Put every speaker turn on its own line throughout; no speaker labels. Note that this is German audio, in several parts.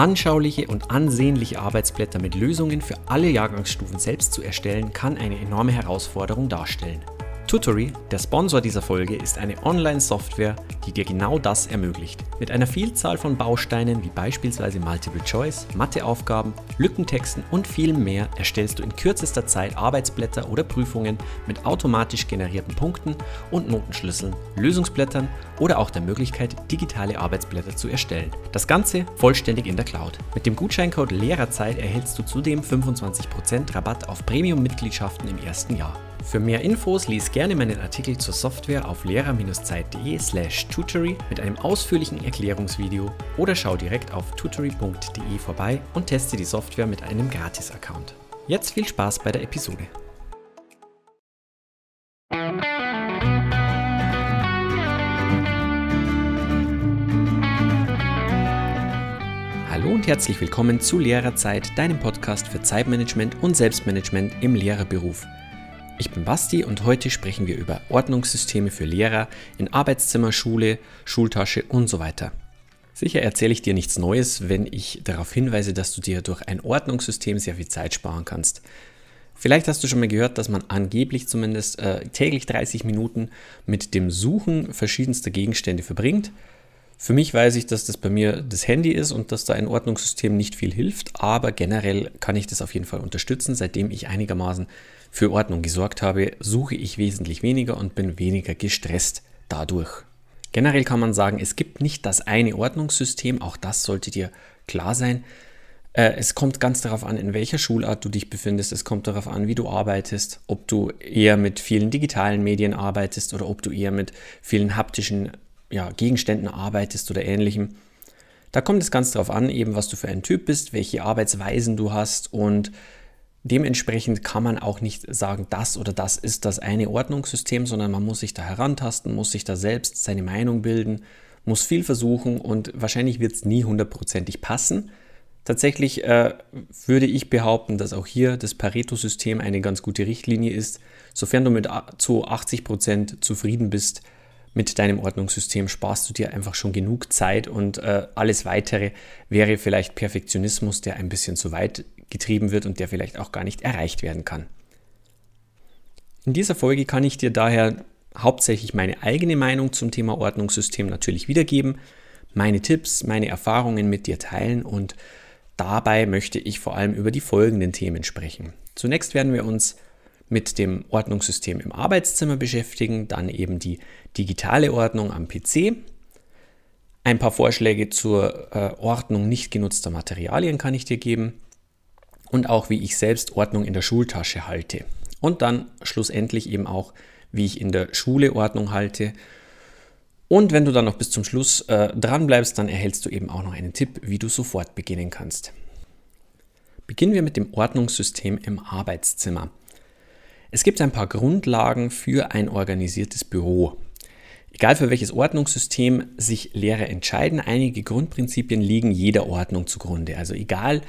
Anschauliche und ansehnliche Arbeitsblätter mit Lösungen für alle Jahrgangsstufen selbst zu erstellen, kann eine enorme Herausforderung darstellen. Tutory, der Sponsor dieser Folge, ist eine Online-Software, die dir genau das ermöglicht. Mit einer Vielzahl von Bausteinen wie beispielsweise Multiple Choice, Matheaufgaben, Lückentexten und viel mehr erstellst du in kürzester Zeit Arbeitsblätter oder Prüfungen mit automatisch generierten Punkten und Notenschlüsseln, Lösungsblättern oder auch der Möglichkeit, digitale Arbeitsblätter zu erstellen. Das Ganze vollständig in der Cloud. Mit dem Gutscheincode Lehrerzeit erhältst du zudem 25% Rabatt auf Premium-Mitgliedschaften im ersten Jahr. Für mehr Infos lies gerne meinen Artikel zur Software auf lehrer-zeit.de/slash tutory mit einem ausführlichen Erklärungsvideo oder schau direkt auf tutory.de vorbei und teste die Software mit einem Gratis-Account. Jetzt viel Spaß bei der Episode. Hallo und herzlich willkommen zu Lehrerzeit, deinem Podcast für Zeitmanagement und Selbstmanagement im Lehrerberuf. Ich bin Basti und heute sprechen wir über Ordnungssysteme für Lehrer in Arbeitszimmer, Schule, Schultasche und so weiter. Sicher erzähle ich dir nichts Neues, wenn ich darauf hinweise, dass du dir durch ein Ordnungssystem sehr viel Zeit sparen kannst. Vielleicht hast du schon mal gehört, dass man angeblich zumindest äh, täglich 30 Minuten mit dem Suchen verschiedenster Gegenstände verbringt. Für mich weiß ich, dass das bei mir das Handy ist und dass da ein Ordnungssystem nicht viel hilft, aber generell kann ich das auf jeden Fall unterstützen, seitdem ich einigermaßen für Ordnung gesorgt habe, suche ich wesentlich weniger und bin weniger gestresst dadurch. Generell kann man sagen, es gibt nicht das eine Ordnungssystem, auch das sollte dir klar sein. Äh, es kommt ganz darauf an, in welcher Schulart du dich befindest. Es kommt darauf an, wie du arbeitest, ob du eher mit vielen digitalen Medien arbeitest oder ob du eher mit vielen haptischen ja, Gegenständen arbeitest oder ähnlichem. Da kommt es ganz darauf an, eben was du für ein Typ bist, welche Arbeitsweisen du hast und Dementsprechend kann man auch nicht sagen, das oder das ist das eine Ordnungssystem, sondern man muss sich da herantasten, muss sich da selbst seine Meinung bilden, muss viel versuchen und wahrscheinlich wird es nie hundertprozentig passen. Tatsächlich äh, würde ich behaupten, dass auch hier das Pareto-System eine ganz gute Richtlinie ist. Sofern du mit zu 80 Prozent zufrieden bist mit deinem Ordnungssystem, sparst du dir einfach schon genug Zeit und äh, alles weitere wäre vielleicht Perfektionismus, der ein bisschen zu weit getrieben wird und der vielleicht auch gar nicht erreicht werden kann. In dieser Folge kann ich dir daher hauptsächlich meine eigene Meinung zum Thema Ordnungssystem natürlich wiedergeben, meine Tipps, meine Erfahrungen mit dir teilen und dabei möchte ich vor allem über die folgenden Themen sprechen. Zunächst werden wir uns mit dem Ordnungssystem im Arbeitszimmer beschäftigen, dann eben die digitale Ordnung am PC. Ein paar Vorschläge zur äh, Ordnung nicht genutzter Materialien kann ich dir geben und auch wie ich selbst Ordnung in der Schultasche halte. Und dann schlussendlich eben auch, wie ich in der Schule Ordnung halte. Und wenn du dann noch bis zum Schluss äh, dran bleibst, dann erhältst du eben auch noch einen Tipp, wie du sofort beginnen kannst. Beginnen wir mit dem Ordnungssystem im Arbeitszimmer. Es gibt ein paar Grundlagen für ein organisiertes Büro. Egal für welches Ordnungssystem sich Lehrer entscheiden, einige Grundprinzipien liegen jeder Ordnung zugrunde. Also egal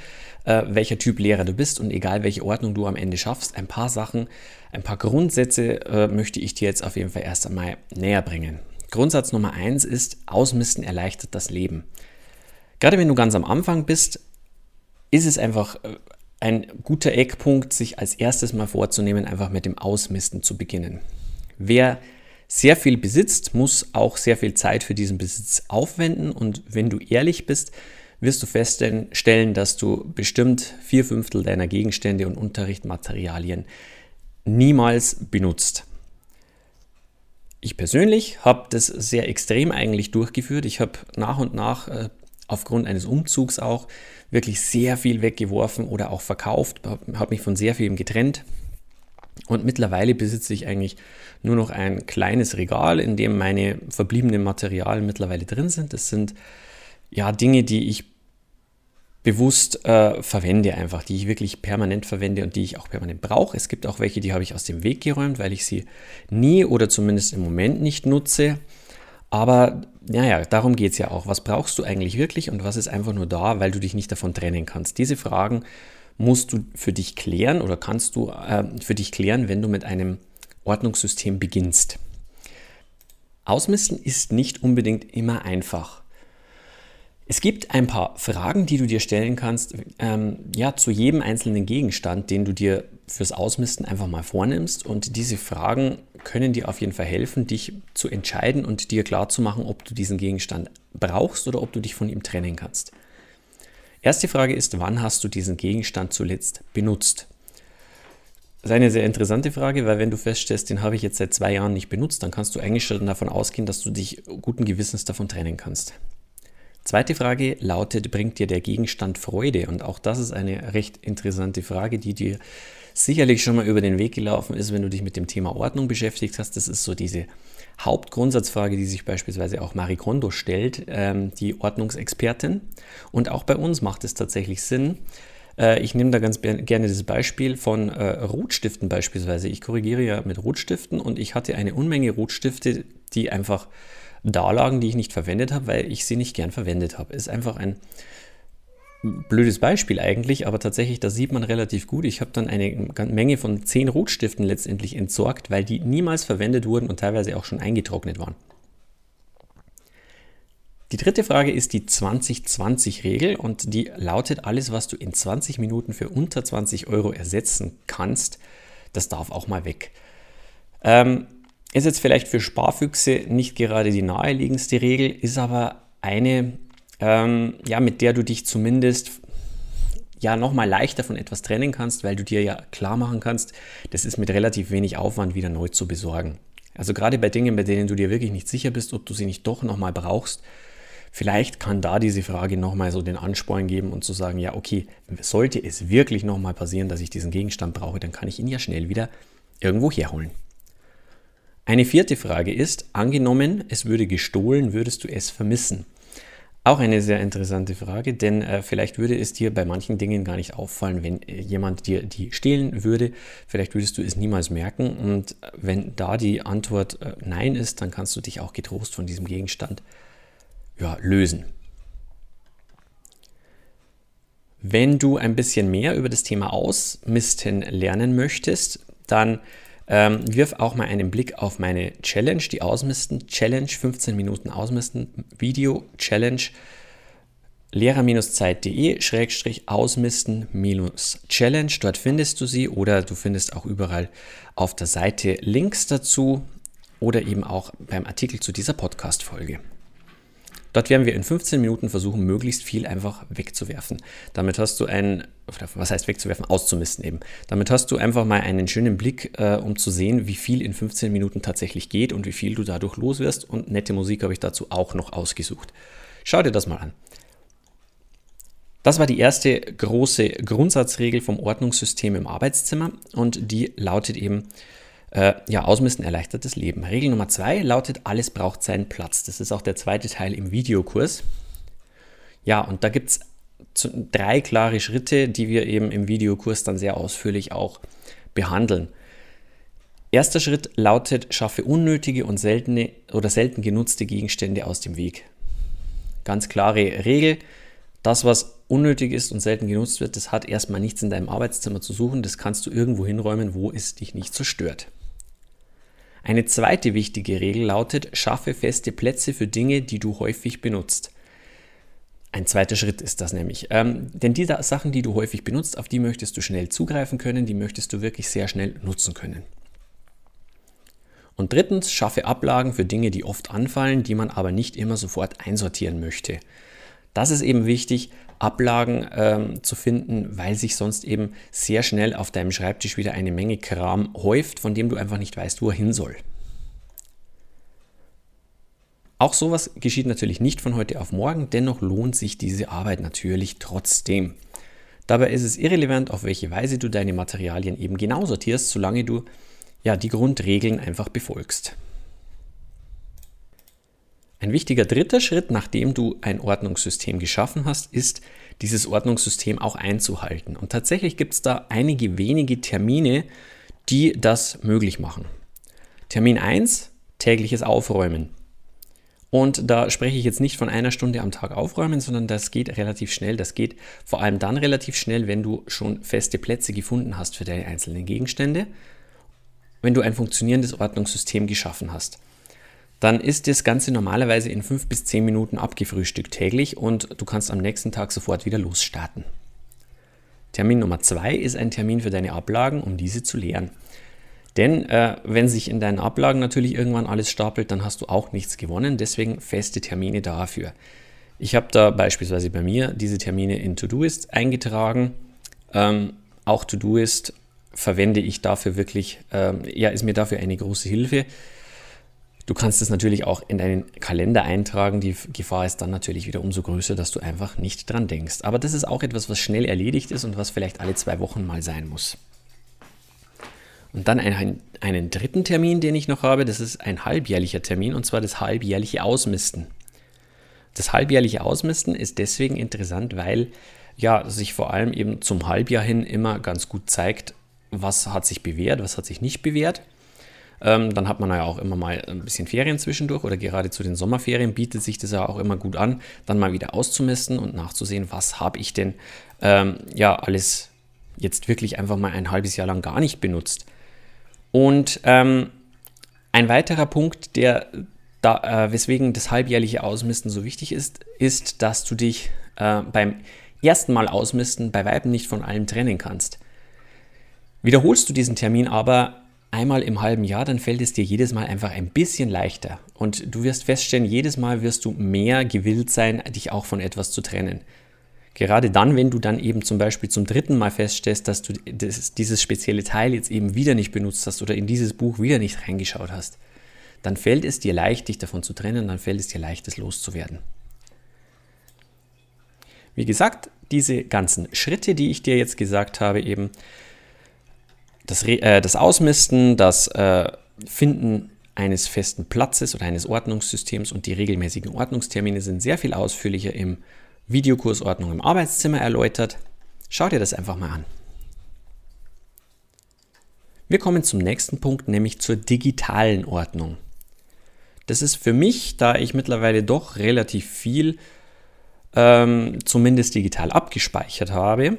äh, welcher Typ Lehrer du bist und egal welche Ordnung du am Ende schaffst, ein paar Sachen, ein paar Grundsätze äh, möchte ich dir jetzt auf jeden Fall erst einmal näher bringen. Grundsatz Nummer eins ist, Ausmisten erleichtert das Leben. Gerade wenn du ganz am Anfang bist, ist es einfach äh, ein guter Eckpunkt, sich als erstes mal vorzunehmen, einfach mit dem Ausmisten zu beginnen. Wer sehr viel besitzt, muss auch sehr viel Zeit für diesen Besitz aufwenden und wenn du ehrlich bist, wirst du feststellen, dass du bestimmt vier Fünftel deiner Gegenstände und Unterrichtsmaterialien niemals benutzt. Ich persönlich habe das sehr extrem eigentlich durchgeführt. Ich habe nach und nach äh, aufgrund eines Umzugs auch wirklich sehr viel weggeworfen oder auch verkauft, habe mich von sehr vielem getrennt. Und mittlerweile besitze ich eigentlich nur noch ein kleines Regal, in dem meine verbliebenen Materialien mittlerweile drin sind. Das sind ja Dinge, die ich bewusst äh, verwende einfach, die ich wirklich permanent verwende und die ich auch permanent brauche. Es gibt auch welche, die habe ich aus dem Weg geräumt, weil ich sie nie oder zumindest im Moment nicht nutze. Aber naja, darum geht es ja auch. Was brauchst du eigentlich wirklich und was ist einfach nur da, weil du dich nicht davon trennen kannst? Diese Fragen musst du für dich klären oder kannst du äh, für dich klären, wenn du mit einem Ordnungssystem beginnst. Ausmisten ist nicht unbedingt immer einfach. Es gibt ein paar Fragen, die du dir stellen kannst, ähm, ja, zu jedem einzelnen Gegenstand, den du dir fürs Ausmisten einfach mal vornimmst. Und diese Fragen können dir auf jeden Fall helfen, dich zu entscheiden und dir klarzumachen, ob du diesen Gegenstand brauchst oder ob du dich von ihm trennen kannst. Erste Frage ist, wann hast du diesen Gegenstand zuletzt benutzt? Das ist eine sehr interessante Frage, weil wenn du feststellst, den habe ich jetzt seit zwei Jahren nicht benutzt, dann kannst du eigentlich schon davon ausgehen, dass du dich guten Gewissens davon trennen kannst. Zweite Frage lautet, bringt dir der Gegenstand Freude? Und auch das ist eine recht interessante Frage, die dir sicherlich schon mal über den Weg gelaufen ist, wenn du dich mit dem Thema Ordnung beschäftigt hast. Das ist so diese Hauptgrundsatzfrage, die sich beispielsweise auch Marie Kondo stellt, ähm, die Ordnungsexpertin. Und auch bei uns macht es tatsächlich Sinn. Äh, ich nehme da ganz gerne das Beispiel von äh, Rotstiften beispielsweise. Ich korrigiere ja mit Rotstiften und ich hatte eine Unmenge Rotstifte, die einfach da lagen, die ich nicht verwendet habe, weil ich sie nicht gern verwendet habe. Ist einfach ein blödes Beispiel eigentlich, aber tatsächlich, das sieht man relativ gut. Ich habe dann eine Menge von zehn Rotstiften letztendlich entsorgt, weil die niemals verwendet wurden und teilweise auch schon eingetrocknet waren. Die dritte Frage ist die 20-20-Regel und die lautet, alles, was du in 20 Minuten für unter 20 Euro ersetzen kannst, das darf auch mal weg. Ähm, ist jetzt vielleicht für Sparfüchse nicht gerade die naheliegendste Regel, ist aber eine, ähm, ja, mit der du dich zumindest ja nochmal leichter von etwas trennen kannst, weil du dir ja klar machen kannst, das ist mit relativ wenig Aufwand wieder neu zu besorgen. Also gerade bei Dingen, bei denen du dir wirklich nicht sicher bist, ob du sie nicht doch nochmal brauchst, vielleicht kann da diese Frage nochmal so den Ansporn geben und zu sagen, ja, okay, sollte es wirklich nochmal passieren, dass ich diesen Gegenstand brauche, dann kann ich ihn ja schnell wieder irgendwo herholen. Eine vierte Frage ist, angenommen, es würde gestohlen, würdest du es vermissen? Auch eine sehr interessante Frage, denn äh, vielleicht würde es dir bei manchen Dingen gar nicht auffallen, wenn äh, jemand dir die stehlen würde. Vielleicht würdest du es niemals merken. Und äh, wenn da die Antwort äh, Nein ist, dann kannst du dich auch getrost von diesem Gegenstand ja, lösen. Wenn du ein bisschen mehr über das Thema Ausmisten lernen möchtest, dann ähm, wirf auch mal einen Blick auf meine Challenge, die Ausmisten Challenge, 15 Minuten Ausmisten, Video Challenge, lehrer-zeit.de-ausmisten-challenge. Dort findest du sie oder du findest auch überall auf der Seite Links dazu oder eben auch beim Artikel zu dieser Podcast-Folge. Dort werden wir in 15 Minuten versuchen, möglichst viel einfach wegzuwerfen. Damit hast du einen, was heißt wegzuwerfen, auszumisten eben. Damit hast du einfach mal einen schönen Blick, äh, um zu sehen, wie viel in 15 Minuten tatsächlich geht und wie viel du dadurch los wirst. Und nette Musik habe ich dazu auch noch ausgesucht. Schau dir das mal an. Das war die erste große Grundsatzregel vom Ordnungssystem im Arbeitszimmer und die lautet eben, äh, ja, Ausmisten erleichtert das Leben. Regel Nummer zwei lautet, alles braucht seinen Platz. Das ist auch der zweite Teil im Videokurs. Ja, und da gibt es drei klare Schritte, die wir eben im Videokurs dann sehr ausführlich auch behandeln. Erster Schritt lautet, schaffe unnötige und seltene oder selten genutzte Gegenstände aus dem Weg. Ganz klare Regel. Das, was unnötig ist und selten genutzt wird, das hat erstmal nichts in deinem Arbeitszimmer zu suchen. Das kannst du irgendwo hinräumen, wo es dich nicht zerstört. Eine zweite wichtige Regel lautet, schaffe feste Plätze für Dinge, die du häufig benutzt. Ein zweiter Schritt ist das nämlich. Ähm, denn die Sachen, die du häufig benutzt, auf die möchtest du schnell zugreifen können, die möchtest du wirklich sehr schnell nutzen können. Und drittens, schaffe Ablagen für Dinge, die oft anfallen, die man aber nicht immer sofort einsortieren möchte. Das ist eben wichtig, Ablagen ähm, zu finden, weil sich sonst eben sehr schnell auf deinem Schreibtisch wieder eine Menge Kram häuft, von dem du einfach nicht weißt, wo er hin soll. Auch sowas geschieht natürlich nicht von heute auf morgen, dennoch lohnt sich diese Arbeit natürlich trotzdem. Dabei ist es irrelevant, auf welche Weise du deine Materialien eben genau sortierst, solange du ja die Grundregeln einfach befolgst. Ein wichtiger dritter Schritt, nachdem du ein Ordnungssystem geschaffen hast, ist, dieses Ordnungssystem auch einzuhalten. Und tatsächlich gibt es da einige wenige Termine, die das möglich machen. Termin 1, tägliches Aufräumen. Und da spreche ich jetzt nicht von einer Stunde am Tag aufräumen, sondern das geht relativ schnell. Das geht vor allem dann relativ schnell, wenn du schon feste Plätze gefunden hast für deine einzelnen Gegenstände, wenn du ein funktionierendes Ordnungssystem geschaffen hast. Dann ist das Ganze normalerweise in fünf bis zehn Minuten abgefrühstückt täglich und du kannst am nächsten Tag sofort wieder losstarten. Termin Nummer zwei ist ein Termin für deine Ablagen, um diese zu leeren. Denn äh, wenn sich in deinen Ablagen natürlich irgendwann alles stapelt, dann hast du auch nichts gewonnen. Deswegen feste Termine dafür. Ich habe da beispielsweise bei mir diese Termine in Todoist eingetragen. Ähm, auch Todoist verwende ich dafür wirklich, ähm, ja, ist mir dafür eine große Hilfe. Du kannst es natürlich auch in deinen Kalender eintragen. Die Gefahr ist dann natürlich wieder umso größer, dass du einfach nicht dran denkst. Aber das ist auch etwas, was schnell erledigt ist und was vielleicht alle zwei Wochen mal sein muss. Und dann einen, einen dritten Termin, den ich noch habe, das ist ein halbjährlicher Termin und zwar das halbjährliche Ausmisten. Das halbjährliche Ausmisten ist deswegen interessant, weil ja sich vor allem eben zum Halbjahr hin immer ganz gut zeigt, was hat sich bewährt, was hat sich nicht bewährt. Ähm, dann hat man ja auch immer mal ein bisschen Ferien zwischendurch oder gerade zu den Sommerferien bietet sich das ja auch immer gut an, dann mal wieder auszumessen und nachzusehen, was habe ich denn ähm, ja alles jetzt wirklich einfach mal ein halbes Jahr lang gar nicht benutzt. Und ähm, ein weiterer Punkt, der da, äh, weswegen das halbjährliche Ausmisten so wichtig ist, ist, dass du dich äh, beim ersten Mal Ausmisten bei Weiben nicht von allem trennen kannst. Wiederholst du diesen Termin aber einmal im halben Jahr, dann fällt es dir jedes Mal einfach ein bisschen leichter. Und du wirst feststellen, jedes Mal wirst du mehr gewillt sein, dich auch von etwas zu trennen. Gerade dann, wenn du dann eben zum Beispiel zum dritten Mal feststellst, dass du das, dieses spezielle Teil jetzt eben wieder nicht benutzt hast oder in dieses Buch wieder nicht reingeschaut hast, dann fällt es dir leicht, dich davon zu trennen, dann fällt es dir leicht, es loszuwerden. Wie gesagt, diese ganzen Schritte, die ich dir jetzt gesagt habe, eben, das, äh, das Ausmisten, das äh, Finden eines festen Platzes oder eines Ordnungssystems und die regelmäßigen Ordnungstermine sind sehr viel ausführlicher im Videokurs Ordnung im Arbeitszimmer erläutert. Schau dir das einfach mal an. Wir kommen zum nächsten Punkt, nämlich zur digitalen Ordnung. Das ist für mich, da ich mittlerweile doch relativ viel ähm, zumindest digital abgespeichert habe,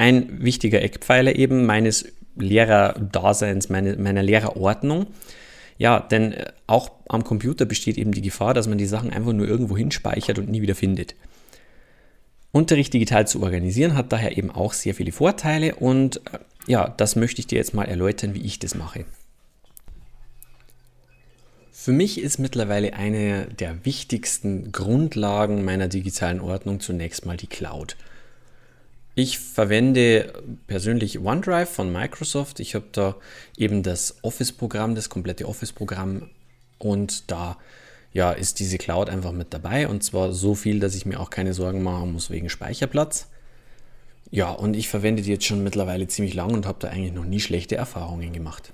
ein wichtiger Eckpfeiler eben meines Lehrerdaseins, meine, meiner Lehrerordnung. Ja, denn äh, auch am Computer besteht eben die Gefahr, dass man die Sachen einfach nur irgendwo hinspeichert und nie wieder findet. Unterricht digital zu organisieren hat daher eben auch sehr viele Vorteile und äh, ja, das möchte ich dir jetzt mal erläutern, wie ich das mache. Für mich ist mittlerweile eine der wichtigsten Grundlagen meiner digitalen Ordnung zunächst mal die Cloud. Ich verwende persönlich OneDrive von Microsoft. Ich habe da eben das Office-Programm, das komplette Office-Programm und da ja, ist diese Cloud einfach mit dabei und zwar so viel, dass ich mir auch keine Sorgen machen muss wegen Speicherplatz. Ja, und ich verwende die jetzt schon mittlerweile ziemlich lang und habe da eigentlich noch nie schlechte Erfahrungen gemacht.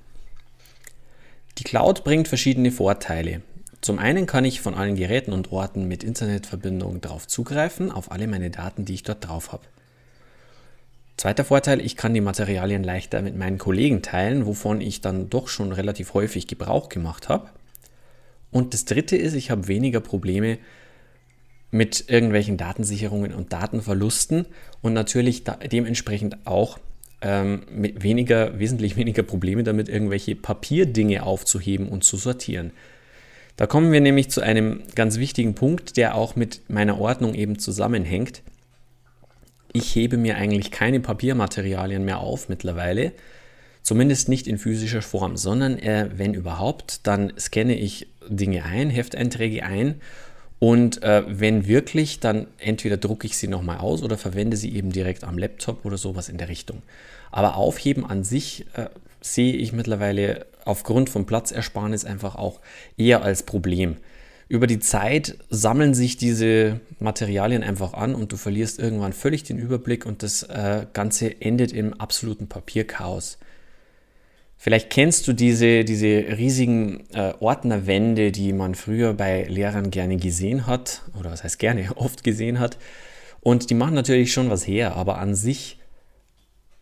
Die Cloud bringt verschiedene Vorteile. Zum einen kann ich von allen Geräten und Orten mit Internetverbindung darauf zugreifen, auf alle meine Daten, die ich dort drauf habe. Zweiter Vorteil, ich kann die Materialien leichter mit meinen Kollegen teilen, wovon ich dann doch schon relativ häufig Gebrauch gemacht habe. Und das dritte ist, ich habe weniger Probleme mit irgendwelchen Datensicherungen und Datenverlusten und natürlich dementsprechend auch ähm, mit weniger, wesentlich weniger Probleme damit, irgendwelche Papierdinge aufzuheben und zu sortieren. Da kommen wir nämlich zu einem ganz wichtigen Punkt, der auch mit meiner Ordnung eben zusammenhängt ich hebe mir eigentlich keine Papiermaterialien mehr auf mittlerweile, zumindest nicht in physischer Form, sondern äh, wenn überhaupt, dann scanne ich Dinge ein, Hefteinträge ein und äh, wenn wirklich, dann entweder drucke ich sie nochmal aus oder verwende sie eben direkt am Laptop oder sowas in der Richtung. Aber Aufheben an sich äh, sehe ich mittlerweile aufgrund von Platzersparnis einfach auch eher als Problem über die Zeit sammeln sich diese Materialien einfach an und du verlierst irgendwann völlig den Überblick und das äh, Ganze endet im absoluten Papierchaos. Vielleicht kennst du diese, diese riesigen äh, Ordnerwände, die man früher bei Lehrern gerne gesehen hat, oder was heißt gerne, oft gesehen hat. Und die machen natürlich schon was her, aber an sich,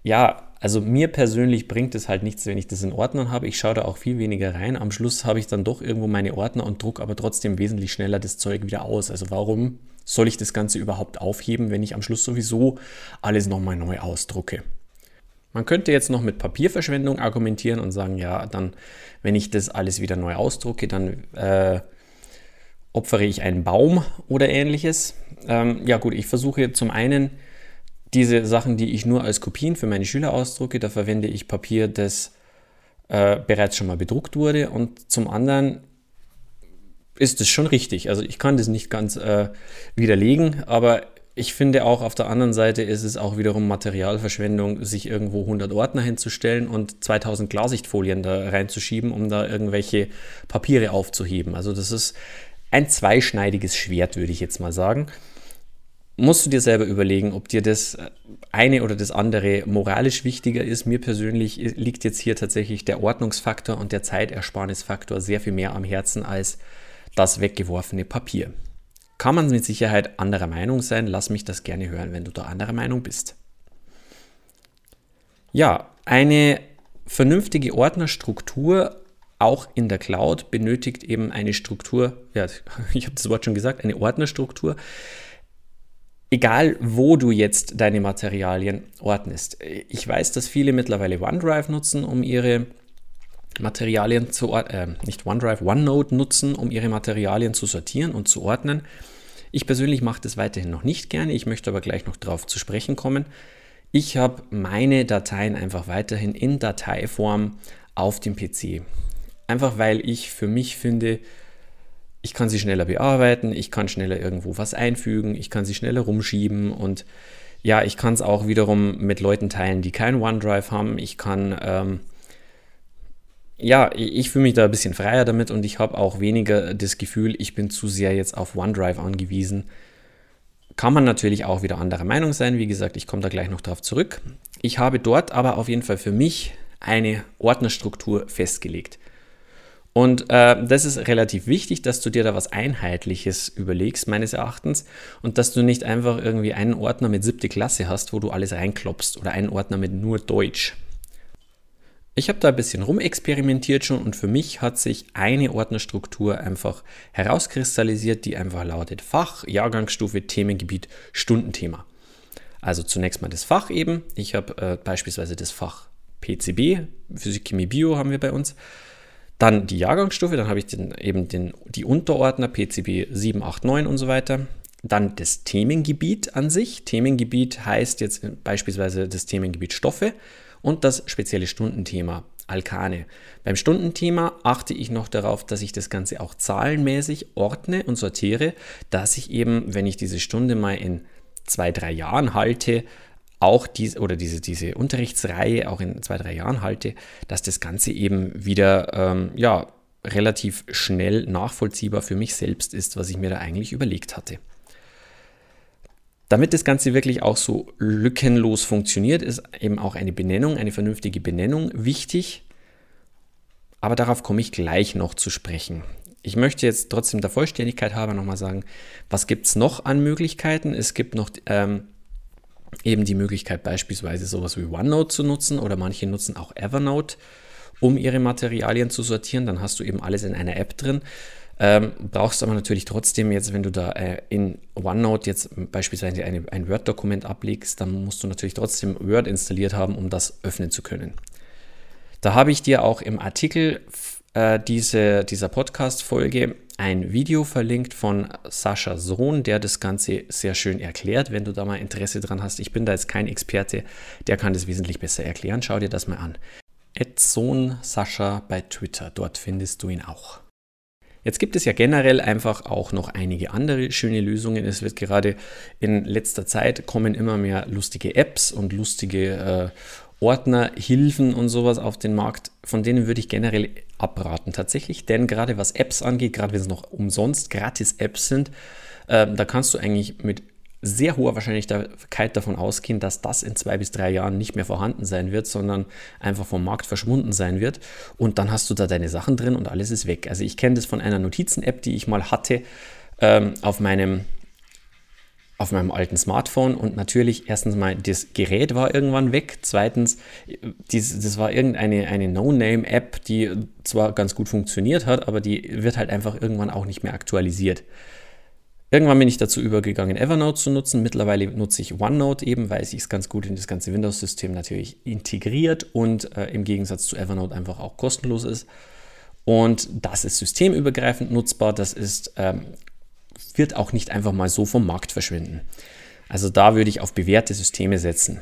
ja, also mir persönlich bringt es halt nichts, wenn ich das in Ordnern habe. Ich schaue da auch viel weniger rein. Am Schluss habe ich dann doch irgendwo meine Ordner und druck aber trotzdem wesentlich schneller das Zeug wieder aus. Also warum soll ich das Ganze überhaupt aufheben, wenn ich am Schluss sowieso alles nochmal neu ausdrucke? Man könnte jetzt noch mit Papierverschwendung argumentieren und sagen, ja, dann, wenn ich das alles wieder neu ausdrucke, dann äh, opfere ich einen Baum oder ähnliches. Ähm, ja gut, ich versuche zum einen diese Sachen, die ich nur als Kopien für meine Schüler ausdrucke, da verwende ich Papier, das äh, bereits schon mal bedruckt wurde und zum anderen ist es schon richtig. Also ich kann das nicht ganz äh, widerlegen, aber ich finde auch auf der anderen Seite ist es auch wiederum Materialverschwendung, sich irgendwo 100 Ordner hinzustellen und 2000 Klarsichtfolien da reinzuschieben, um da irgendwelche Papiere aufzuheben. Also das ist ein zweischneidiges Schwert, würde ich jetzt mal sagen. Musst du dir selber überlegen, ob dir das eine oder das andere moralisch wichtiger ist. Mir persönlich liegt jetzt hier tatsächlich der Ordnungsfaktor und der Zeitersparnisfaktor sehr viel mehr am Herzen als das weggeworfene Papier. Kann man mit Sicherheit anderer Meinung sein? Lass mich das gerne hören, wenn du da anderer Meinung bist. Ja, eine vernünftige Ordnerstruktur auch in der Cloud benötigt eben eine Struktur, ja, ich habe das Wort schon gesagt, eine Ordnerstruktur. Egal, wo du jetzt deine Materialien ordnest. Ich weiß, dass viele mittlerweile OneDrive nutzen, um ihre Materialien zu äh, nicht OneDrive, OneNote nutzen, um ihre Materialien zu sortieren und zu ordnen. Ich persönlich mache das weiterhin noch nicht gerne, ich möchte aber gleich noch darauf zu sprechen kommen. Ich habe meine Dateien einfach weiterhin in Dateiform auf dem PC. Einfach weil ich für mich finde, ich kann sie schneller bearbeiten, ich kann schneller irgendwo was einfügen, ich kann sie schneller rumschieben und ja, ich kann es auch wiederum mit Leuten teilen, die kein OneDrive haben. Ich kann ähm, ja, ich fühle mich da ein bisschen freier damit und ich habe auch weniger das Gefühl, ich bin zu sehr jetzt auf OneDrive angewiesen. Kann man natürlich auch wieder anderer Meinung sein. Wie gesagt, ich komme da gleich noch drauf zurück. Ich habe dort aber auf jeden Fall für mich eine Ordnerstruktur festgelegt. Und äh, das ist relativ wichtig, dass du dir da was Einheitliches überlegst, meines Erachtens, und dass du nicht einfach irgendwie einen Ordner mit siebte Klasse hast, wo du alles reinklopfst, oder einen Ordner mit nur Deutsch. Ich habe da ein bisschen rumexperimentiert schon und für mich hat sich eine Ordnerstruktur einfach herauskristallisiert, die einfach lautet Fach, Jahrgangsstufe, Themengebiet, Stundenthema. Also zunächst mal das Fach eben. Ich habe äh, beispielsweise das Fach PCB, Physik, Chemie, Bio haben wir bei uns. Dann die Jahrgangsstufe, dann habe ich den, eben den, die Unterordner PCB 7, 8, 9 und so weiter. Dann das Themengebiet an sich. Themengebiet heißt jetzt beispielsweise das Themengebiet Stoffe und das spezielle Stundenthema Alkane. Beim Stundenthema achte ich noch darauf, dass ich das Ganze auch zahlenmäßig ordne und sortiere, dass ich eben, wenn ich diese Stunde mal in zwei, drei Jahren halte, auch diese oder diese, diese Unterrichtsreihe auch in zwei, drei Jahren halte, dass das Ganze eben wieder ähm, ja, relativ schnell nachvollziehbar für mich selbst ist, was ich mir da eigentlich überlegt hatte. Damit das Ganze wirklich auch so lückenlos funktioniert, ist eben auch eine Benennung, eine vernünftige Benennung wichtig. Aber darauf komme ich gleich noch zu sprechen. Ich möchte jetzt trotzdem der Vollständigkeit halber nochmal sagen, was gibt es noch an Möglichkeiten? Es gibt noch ähm, eben die Möglichkeit, beispielsweise sowas wie OneNote zu nutzen oder manche nutzen auch Evernote, um ihre Materialien zu sortieren. Dann hast du eben alles in einer App drin. Ähm, brauchst aber natürlich trotzdem jetzt, wenn du da äh, in OneNote jetzt beispielsweise eine, ein Word-Dokument ablegst, dann musst du natürlich trotzdem Word installiert haben, um das öffnen zu können. Da habe ich dir auch im Artikel äh, diese, dieser Podcast-Folge ein Video verlinkt von Sascha Sohn, der das Ganze sehr schön erklärt. Wenn du da mal Interesse dran hast, ich bin da jetzt kein Experte, der kann das wesentlich besser erklären. Schau dir das mal an. Sohn Sascha bei Twitter, dort findest du ihn auch. Jetzt gibt es ja generell einfach auch noch einige andere schöne Lösungen. Es wird gerade in letzter Zeit kommen immer mehr lustige Apps und lustige äh, Ordner, Hilfen und sowas auf den Markt. Von denen würde ich generell abraten tatsächlich, denn gerade was Apps angeht, gerade wenn es noch umsonst gratis Apps sind, äh, da kannst du eigentlich mit sehr hoher Wahrscheinlichkeit davon ausgehen, dass das in zwei bis drei Jahren nicht mehr vorhanden sein wird, sondern einfach vom Markt verschwunden sein wird. Und dann hast du da deine Sachen drin und alles ist weg. Also ich kenne das von einer Notizen-App, die ich mal hatte ähm, auf meinem auf meinem alten Smartphone und natürlich erstens mal das Gerät war irgendwann weg, zweitens dies, das war irgendeine eine No-Name-App, die zwar ganz gut funktioniert hat, aber die wird halt einfach irgendwann auch nicht mehr aktualisiert Irgendwann bin ich dazu übergegangen, Evernote zu nutzen. Mittlerweile nutze ich OneNote eben, weil es sich ganz gut in das ganze Windows-System natürlich integriert und äh, im Gegensatz zu Evernote einfach auch kostenlos ist. Und das ist systemübergreifend nutzbar. Das ist, ähm, wird auch nicht einfach mal so vom Markt verschwinden. Also da würde ich auf bewährte Systeme setzen.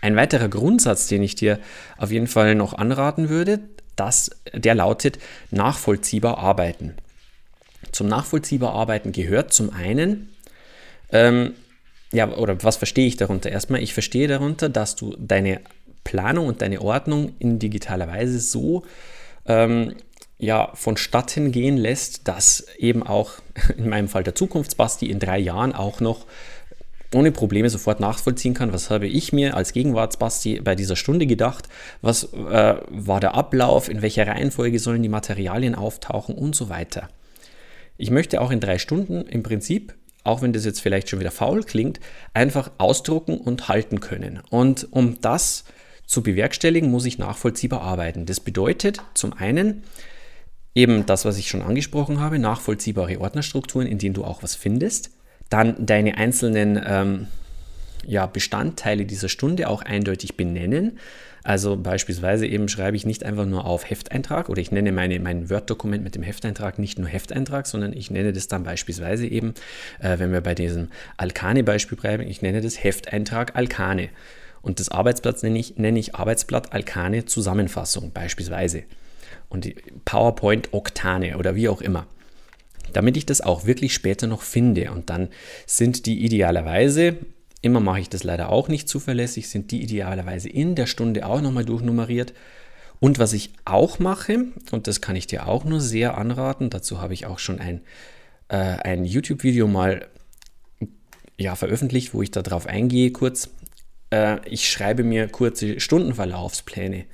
Ein weiterer Grundsatz, den ich dir auf jeden Fall noch anraten würde, das, der lautet nachvollziehbar arbeiten. Zum nachvollziehbar arbeiten gehört zum einen, ähm, ja, oder was verstehe ich darunter? Erstmal, ich verstehe darunter, dass du deine Planung und deine Ordnung in digitaler Weise so ähm, ja, vonstatten gehen lässt, dass eben auch in meinem Fall der Zukunftsbasti in drei Jahren auch noch ohne Probleme sofort nachvollziehen kann, was habe ich mir als Gegenwartsbasti bei dieser Stunde gedacht, was äh, war der Ablauf, in welcher Reihenfolge sollen die Materialien auftauchen und so weiter. Ich möchte auch in drei Stunden im Prinzip, auch wenn das jetzt vielleicht schon wieder faul klingt, einfach ausdrucken und halten können. Und um das zu bewerkstelligen, muss ich nachvollziehbar arbeiten. Das bedeutet zum einen eben das, was ich schon angesprochen habe, nachvollziehbare Ordnerstrukturen, in denen du auch was findest. Dann deine einzelnen ähm, ja, Bestandteile dieser Stunde auch eindeutig benennen. Also beispielsweise eben schreibe ich nicht einfach nur auf Hefteintrag oder ich nenne meine, mein Word-Dokument mit dem Hefteintrag nicht nur Hefteintrag, sondern ich nenne das dann beispielsweise eben, äh, wenn wir bei diesem Alkane-Beispiel bleiben, ich nenne das Hefteintrag Alkane. Und das Arbeitsplatz nenne ich, nenne ich Arbeitsblatt Alkane Zusammenfassung beispielsweise. Und die PowerPoint Oktane oder wie auch immer damit ich das auch wirklich später noch finde. Und dann sind die idealerweise Immer mache ich das leider auch nicht zuverlässig, sind die idealerweise in der Stunde auch nochmal durchnummeriert. Und was ich auch mache, und das kann ich dir auch nur sehr anraten, dazu habe ich auch schon ein, äh, ein YouTube-Video mal ja, veröffentlicht, wo ich darauf eingehe kurz. Äh, ich schreibe mir kurze Stundenverlaufspläne.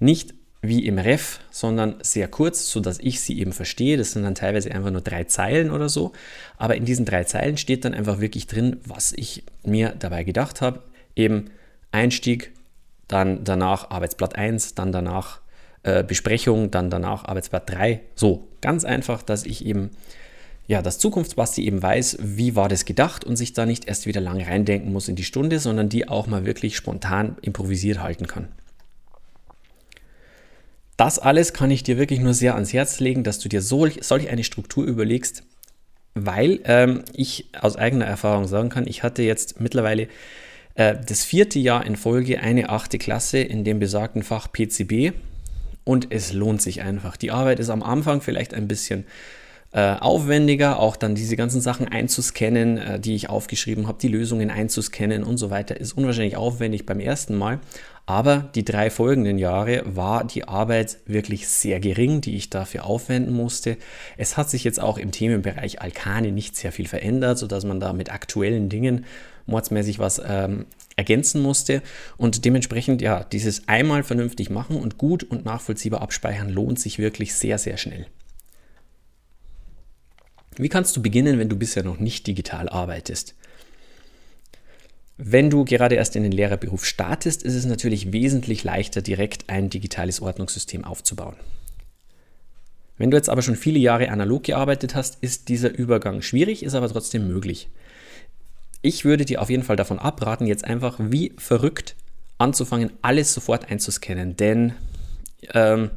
Nicht wie im Ref, sondern sehr kurz, sodass ich sie eben verstehe. Das sind dann teilweise einfach nur drei Zeilen oder so. Aber in diesen drei Zeilen steht dann einfach wirklich drin, was ich mir dabei gedacht habe. Eben Einstieg, dann danach Arbeitsblatt 1, dann danach äh, Besprechung, dann danach Arbeitsblatt 3. So, ganz einfach, dass ich eben, ja, das Zukunftsbasti eben weiß, wie war das gedacht und sich da nicht erst wieder lange reindenken muss in die Stunde, sondern die auch mal wirklich spontan improvisiert halten kann. Das alles kann ich dir wirklich nur sehr ans Herz legen, dass du dir solch, solch eine Struktur überlegst, weil ähm, ich aus eigener Erfahrung sagen kann, ich hatte jetzt mittlerweile äh, das vierte Jahr in Folge eine achte Klasse in dem besagten Fach PCB und es lohnt sich einfach. Die Arbeit ist am Anfang vielleicht ein bisschen äh, aufwendiger, auch dann diese ganzen Sachen einzuscannen, äh, die ich aufgeschrieben habe, die Lösungen einzuscannen und so weiter, ist unwahrscheinlich aufwendig beim ersten Mal. Aber die drei folgenden Jahre war die Arbeit wirklich sehr gering, die ich dafür aufwenden musste. Es hat sich jetzt auch im Themenbereich Alkane nicht sehr viel verändert, sodass man da mit aktuellen Dingen mordsmäßig was ähm, ergänzen musste. Und dementsprechend, ja, dieses einmal vernünftig machen und gut und nachvollziehbar abspeichern lohnt sich wirklich sehr, sehr schnell. Wie kannst du beginnen, wenn du bisher noch nicht digital arbeitest? Wenn du gerade erst in den Lehrerberuf startest, ist es natürlich wesentlich leichter, direkt ein digitales Ordnungssystem aufzubauen. Wenn du jetzt aber schon viele Jahre analog gearbeitet hast, ist dieser Übergang schwierig, ist aber trotzdem möglich. Ich würde dir auf jeden Fall davon abraten, jetzt einfach wie verrückt anzufangen, alles sofort einzuscannen, denn ähm,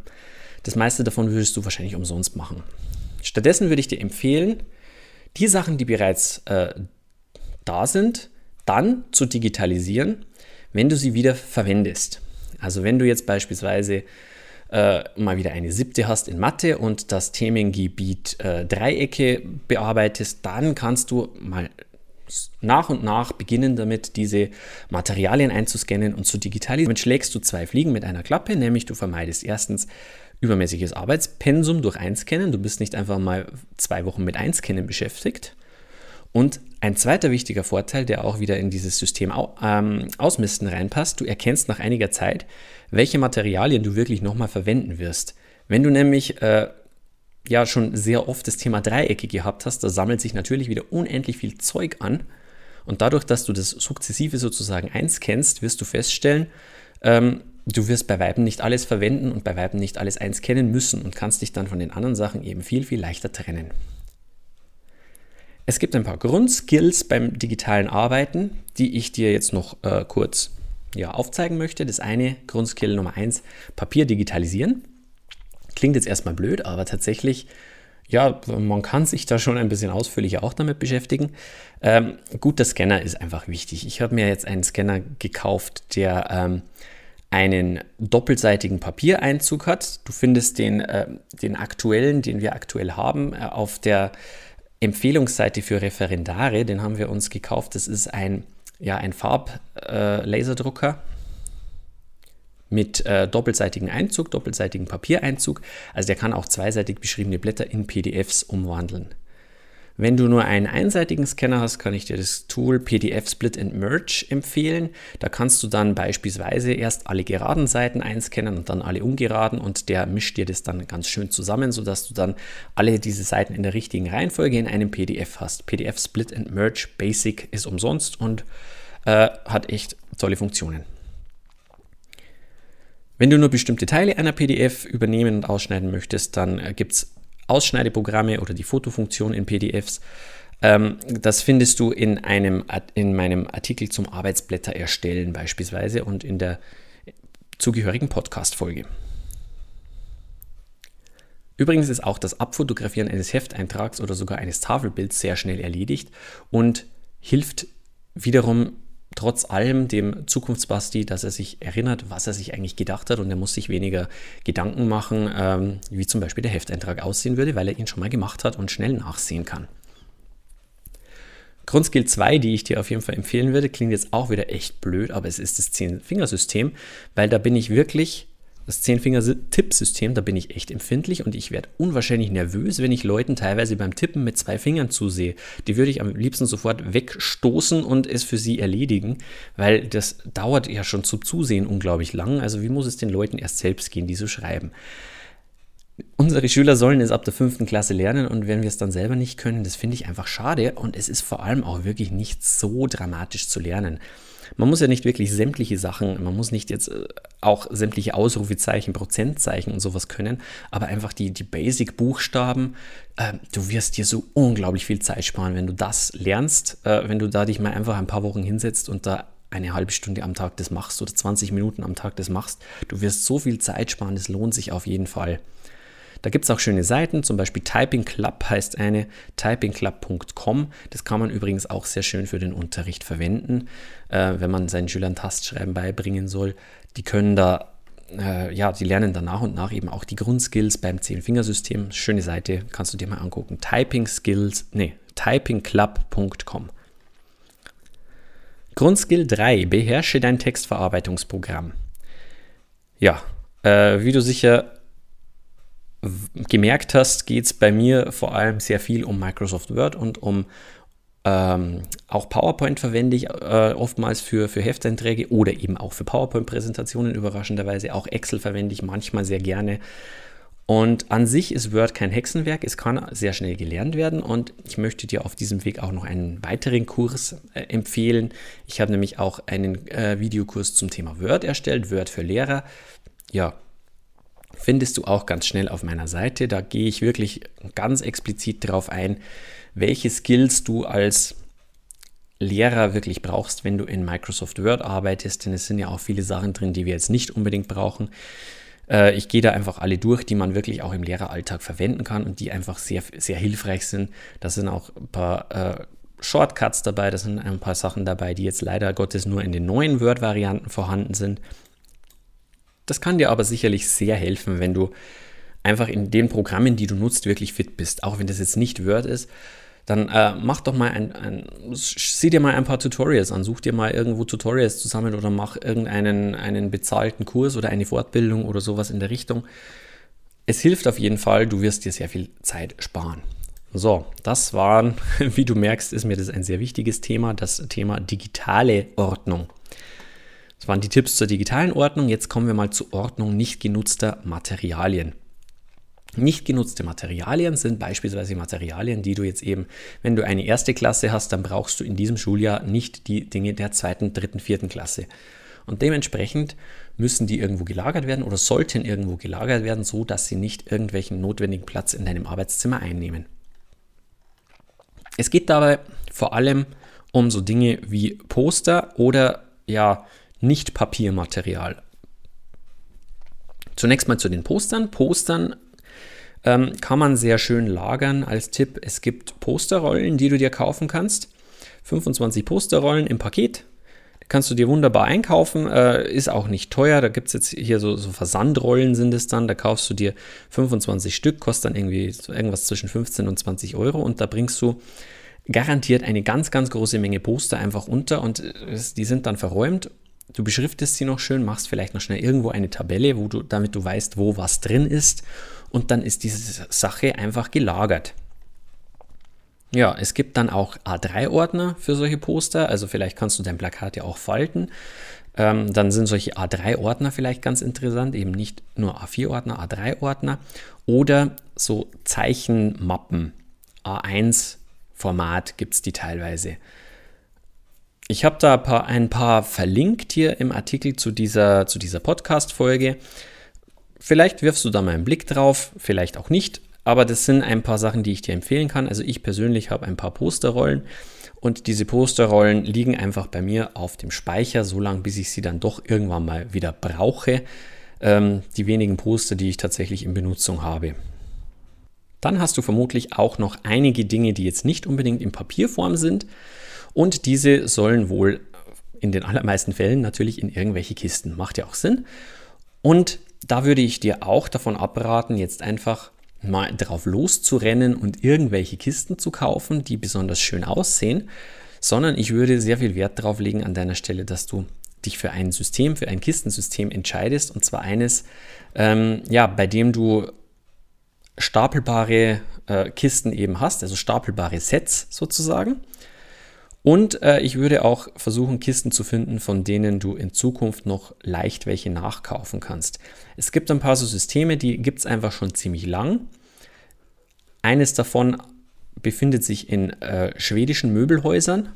das meiste davon würdest du wahrscheinlich umsonst machen. Stattdessen würde ich dir empfehlen, die Sachen, die bereits äh, da sind, dann zu digitalisieren, wenn du sie wieder verwendest. Also wenn du jetzt beispielsweise äh, mal wieder eine siebte hast in Mathe und das Themengebiet äh, Dreiecke bearbeitest, dann kannst du mal nach und nach beginnen damit, diese Materialien einzuscannen und zu digitalisieren. Damit schlägst du zwei Fliegen mit einer Klappe, nämlich du vermeidest erstens übermäßiges Arbeitspensum durch Einscannen. Du bist nicht einfach mal zwei Wochen mit Einscannen beschäftigt. Und ein zweiter wichtiger Vorteil, der auch wieder in dieses System ähm, Ausmisten reinpasst, du erkennst nach einiger Zeit, welche Materialien du wirklich nochmal verwenden wirst. Wenn du nämlich äh, ja schon sehr oft das Thema Dreiecke gehabt hast, da sammelt sich natürlich wieder unendlich viel Zeug an. Und dadurch, dass du das sukzessive sozusagen einscannst, wirst du feststellen, ähm, du wirst bei Weiben nicht alles verwenden und bei Weiben nicht alles einscannen müssen und kannst dich dann von den anderen Sachen eben viel, viel leichter trennen. Es gibt ein paar Grundskills beim digitalen Arbeiten, die ich dir jetzt noch äh, kurz ja, aufzeigen möchte. Das eine, Grundskill Nummer eins, Papier digitalisieren. Klingt jetzt erstmal blöd, aber tatsächlich, ja, man kann sich da schon ein bisschen ausführlicher auch damit beschäftigen. Ähm, gut, der Scanner ist einfach wichtig. Ich habe mir jetzt einen Scanner gekauft, der ähm, einen doppelseitigen Papiereinzug hat. Du findest den, äh, den aktuellen, den wir aktuell haben, äh, auf der Empfehlungsseite für Referendare. Den haben wir uns gekauft. Das ist ein, ja, ein Farblaserdrucker. Äh, mit äh, doppelseitigen Einzug, doppelseitigen Papiereinzug. Also der kann auch zweiseitig beschriebene Blätter in PDFs umwandeln. Wenn du nur einen einseitigen Scanner hast, kann ich dir das Tool PDF Split and Merge empfehlen. Da kannst du dann beispielsweise erst alle geraden Seiten einscannen und dann alle ungeraden und der mischt dir das dann ganz schön zusammen, sodass du dann alle diese Seiten in der richtigen Reihenfolge in einem PDF hast. PDF Split and Merge Basic ist umsonst und äh, hat echt tolle Funktionen. Wenn du nur bestimmte Teile einer PDF übernehmen und ausschneiden möchtest, dann äh, gibt es Ausschneideprogramme oder die Fotofunktion in PDFs. Ähm, das findest du in, einem, in meinem Artikel zum Arbeitsblätter erstellen beispielsweise und in der zugehörigen Podcast-Folge. Übrigens ist auch das Abfotografieren eines Hefteintrags oder sogar eines Tafelbilds sehr schnell erledigt und hilft wiederum trotz allem dem Zukunftsbasti, dass er sich erinnert, was er sich eigentlich gedacht hat und er muss sich weniger Gedanken machen, ähm, wie zum Beispiel der Hefteintrag aussehen würde, weil er ihn schon mal gemacht hat und schnell nachsehen kann. Grundskill 2, die ich dir auf jeden Fall empfehlen würde, klingt jetzt auch wieder echt blöd, aber es ist das 10-Fingersystem, weil da bin ich wirklich das Zehn-Finger-Tippsystem, da bin ich echt empfindlich und ich werde unwahrscheinlich nervös, wenn ich Leuten teilweise beim Tippen mit zwei Fingern zusehe. Die würde ich am liebsten sofort wegstoßen und es für sie erledigen, weil das dauert ja schon zum Zusehen unglaublich lang. Also wie muss es den Leuten erst selbst gehen, die so schreiben? Unsere Schüler sollen es ab der fünften Klasse lernen und wenn wir es dann selber nicht können, das finde ich einfach schade und es ist vor allem auch wirklich nicht so dramatisch zu lernen. Man muss ja nicht wirklich sämtliche Sachen, man muss nicht jetzt äh, auch sämtliche Ausrufezeichen, Prozentzeichen und sowas können, aber einfach die, die Basic-Buchstaben, äh, du wirst dir so unglaublich viel Zeit sparen, wenn du das lernst, äh, wenn du da dich mal einfach ein paar Wochen hinsetzt und da eine halbe Stunde am Tag das machst oder 20 Minuten am Tag das machst. Du wirst so viel Zeit sparen, das lohnt sich auf jeden Fall. Da gibt es auch schöne Seiten, zum Beispiel Typing Club heißt eine, typingclub.com. Das kann man übrigens auch sehr schön für den Unterricht verwenden, äh, wenn man seinen Schülern Tastschreiben beibringen soll. Die können da äh, ja, die lernen dann nach und nach eben auch die Grundskills beim Zehn-Fingersystem. Schöne Seite, kannst du dir mal angucken. Typing Skills, nee, typingclub.com. Grundskill 3, beherrsche dein Textverarbeitungsprogramm. Ja, äh, wie du sicher gemerkt hast, geht es bei mir vor allem sehr viel um Microsoft Word und um ähm, auch PowerPoint verwende ich äh, oftmals für, für Hefteinträge oder eben auch für PowerPoint-Präsentationen überraschenderweise. Auch Excel verwende ich manchmal sehr gerne. Und an sich ist Word kein Hexenwerk, es kann sehr schnell gelernt werden und ich möchte dir auf diesem Weg auch noch einen weiteren Kurs äh, empfehlen. Ich habe nämlich auch einen äh, Videokurs zum Thema Word erstellt, Word für Lehrer. Ja, findest du auch ganz schnell auf meiner Seite. Da gehe ich wirklich ganz explizit darauf ein, welche Skills du als Lehrer wirklich brauchst, wenn du in Microsoft Word arbeitest, denn es sind ja auch viele Sachen drin, die wir jetzt nicht unbedingt brauchen. Äh, ich gehe da einfach alle durch, die man wirklich auch im Lehreralltag verwenden kann und die einfach sehr, sehr hilfreich sind. Da sind auch ein paar äh, Shortcuts dabei, da sind ein paar Sachen dabei, die jetzt leider Gottes nur in den neuen Word-Varianten vorhanden sind. Das kann dir aber sicherlich sehr helfen, wenn du einfach in den Programmen, die du nutzt, wirklich fit bist. Auch wenn das jetzt nicht Word ist, dann äh, mach doch mal ein, ein, sieh dir mal ein paar Tutorials an, such dir mal irgendwo Tutorials zusammen oder mach irgendeinen einen bezahlten Kurs oder eine Fortbildung oder sowas in der Richtung. Es hilft auf jeden Fall, du wirst dir sehr viel Zeit sparen. So, das waren, wie du merkst, ist mir das ein sehr wichtiges Thema, das Thema digitale Ordnung. Das waren die Tipps zur digitalen Ordnung. Jetzt kommen wir mal zur Ordnung nicht genutzter Materialien. Nicht genutzte Materialien sind beispielsweise Materialien, die du jetzt eben, wenn du eine erste Klasse hast, dann brauchst du in diesem Schuljahr nicht die Dinge der zweiten, dritten, vierten Klasse. Und dementsprechend müssen die irgendwo gelagert werden oder sollten irgendwo gelagert werden, so dass sie nicht irgendwelchen notwendigen Platz in deinem Arbeitszimmer einnehmen. Es geht dabei vor allem um so Dinge wie Poster oder ja, nicht Papiermaterial. Zunächst mal zu den Postern. Postern ähm, kann man sehr schön lagern als Tipp. Es gibt Posterrollen, die du dir kaufen kannst. 25 Posterrollen im Paket. Kannst du dir wunderbar einkaufen, äh, ist auch nicht teuer. Da gibt es jetzt hier so, so, Versandrollen sind es dann. Da kaufst du dir 25 Stück, kostet dann irgendwie irgendwas zwischen 15 und 20 Euro und da bringst du garantiert eine ganz, ganz große Menge Poster einfach unter und äh, die sind dann verräumt. Du beschriftest sie noch schön, machst vielleicht noch schnell irgendwo eine Tabelle, wo du, damit du weißt, wo was drin ist und dann ist diese Sache einfach gelagert. Ja, es gibt dann auch A3-Ordner für solche Poster. Also vielleicht kannst du dein Plakat ja auch falten. Ähm, dann sind solche A3-Ordner vielleicht ganz interessant, eben nicht nur A4-Ordner, A3-Ordner oder so Zeichenmappen. A1-Format gibt es die teilweise. Ich habe da ein paar, verlinkt hier im Artikel zu dieser, zu dieser Podcast-Folge. Vielleicht wirfst du da mal einen Blick drauf, vielleicht auch nicht. Aber das sind ein paar Sachen, die ich dir empfehlen kann. Also ich persönlich habe ein paar Posterrollen und diese Posterrollen liegen einfach bei mir auf dem Speicher, so lange, bis ich sie dann doch irgendwann mal wieder brauche. Ähm, die wenigen Poster, die ich tatsächlich in Benutzung habe. Dann hast du vermutlich auch noch einige Dinge, die jetzt nicht unbedingt in Papierform sind. Und diese sollen wohl in den allermeisten Fällen natürlich in irgendwelche Kisten. Macht ja auch Sinn. Und da würde ich dir auch davon abraten, jetzt einfach mal drauf loszurennen und irgendwelche Kisten zu kaufen, die besonders schön aussehen, sondern ich würde sehr viel Wert darauf legen an deiner Stelle, dass du dich für ein System, für ein Kistensystem entscheidest und zwar eines, ähm, ja, bei dem du stapelbare äh, Kisten eben hast, also stapelbare Sets sozusagen. Und äh, ich würde auch versuchen, Kisten zu finden, von denen du in Zukunft noch leicht welche nachkaufen kannst. Es gibt ein paar so Systeme, die gibt es einfach schon ziemlich lang. Eines davon befindet sich in äh, schwedischen Möbelhäusern.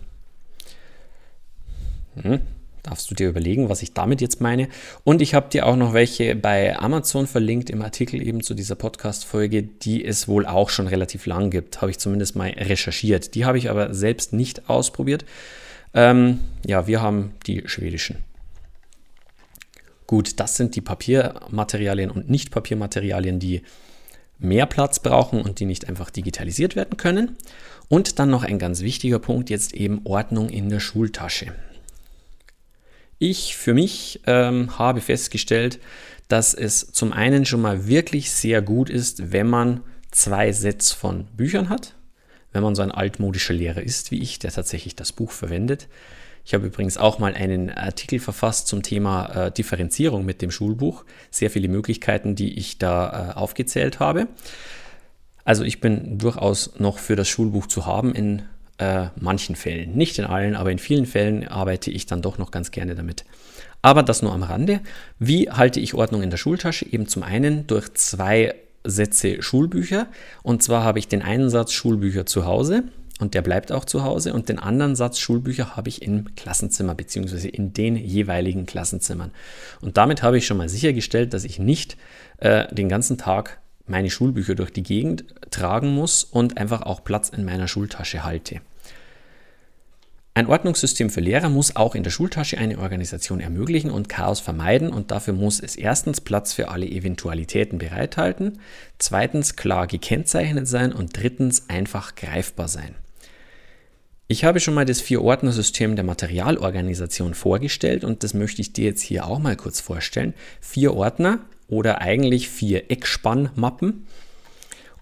Hm, darfst du dir überlegen, was ich damit jetzt meine. Und ich habe dir auch noch welche bei Amazon verlinkt im Artikel eben zu dieser Podcast-Folge, die es wohl auch schon relativ lang gibt. Habe ich zumindest mal recherchiert. Die habe ich aber selbst nicht ausprobiert. Ähm, ja, wir haben die schwedischen. Gut, das sind die Papiermaterialien und Nicht-Papiermaterialien, die mehr Platz brauchen und die nicht einfach digitalisiert werden können. Und dann noch ein ganz wichtiger Punkt, jetzt eben Ordnung in der Schultasche. Ich für mich ähm, habe festgestellt, dass es zum einen schon mal wirklich sehr gut ist, wenn man zwei Sets von Büchern hat. Wenn man so ein altmodischer Lehrer ist wie ich, der tatsächlich das Buch verwendet. Ich habe übrigens auch mal einen Artikel verfasst zum Thema äh, Differenzierung mit dem Schulbuch. Sehr viele Möglichkeiten, die ich da äh, aufgezählt habe. Also ich bin durchaus noch für das Schulbuch zu haben in äh, manchen Fällen. Nicht in allen, aber in vielen Fällen arbeite ich dann doch noch ganz gerne damit. Aber das nur am Rande. Wie halte ich Ordnung in der Schultasche? Eben zum einen durch zwei Sätze Schulbücher. Und zwar habe ich den einen Satz Schulbücher zu Hause und der bleibt auch zu Hause. Und den anderen Satz Schulbücher habe ich im Klassenzimmer bzw. in den jeweiligen Klassenzimmern. Und damit habe ich schon mal sichergestellt, dass ich nicht äh, den ganzen Tag meine Schulbücher durch die Gegend tragen muss und einfach auch Platz in meiner Schultasche halte. Ein Ordnungssystem für Lehrer muss auch in der Schultasche eine Organisation ermöglichen und Chaos vermeiden und dafür muss es erstens Platz für alle Eventualitäten bereithalten, zweitens klar gekennzeichnet sein und drittens einfach greifbar sein. Ich habe schon mal das Vier-Ordner-System der Materialorganisation vorgestellt und das möchte ich dir jetzt hier auch mal kurz vorstellen. Vier Ordner oder eigentlich vier Eckspannmappen.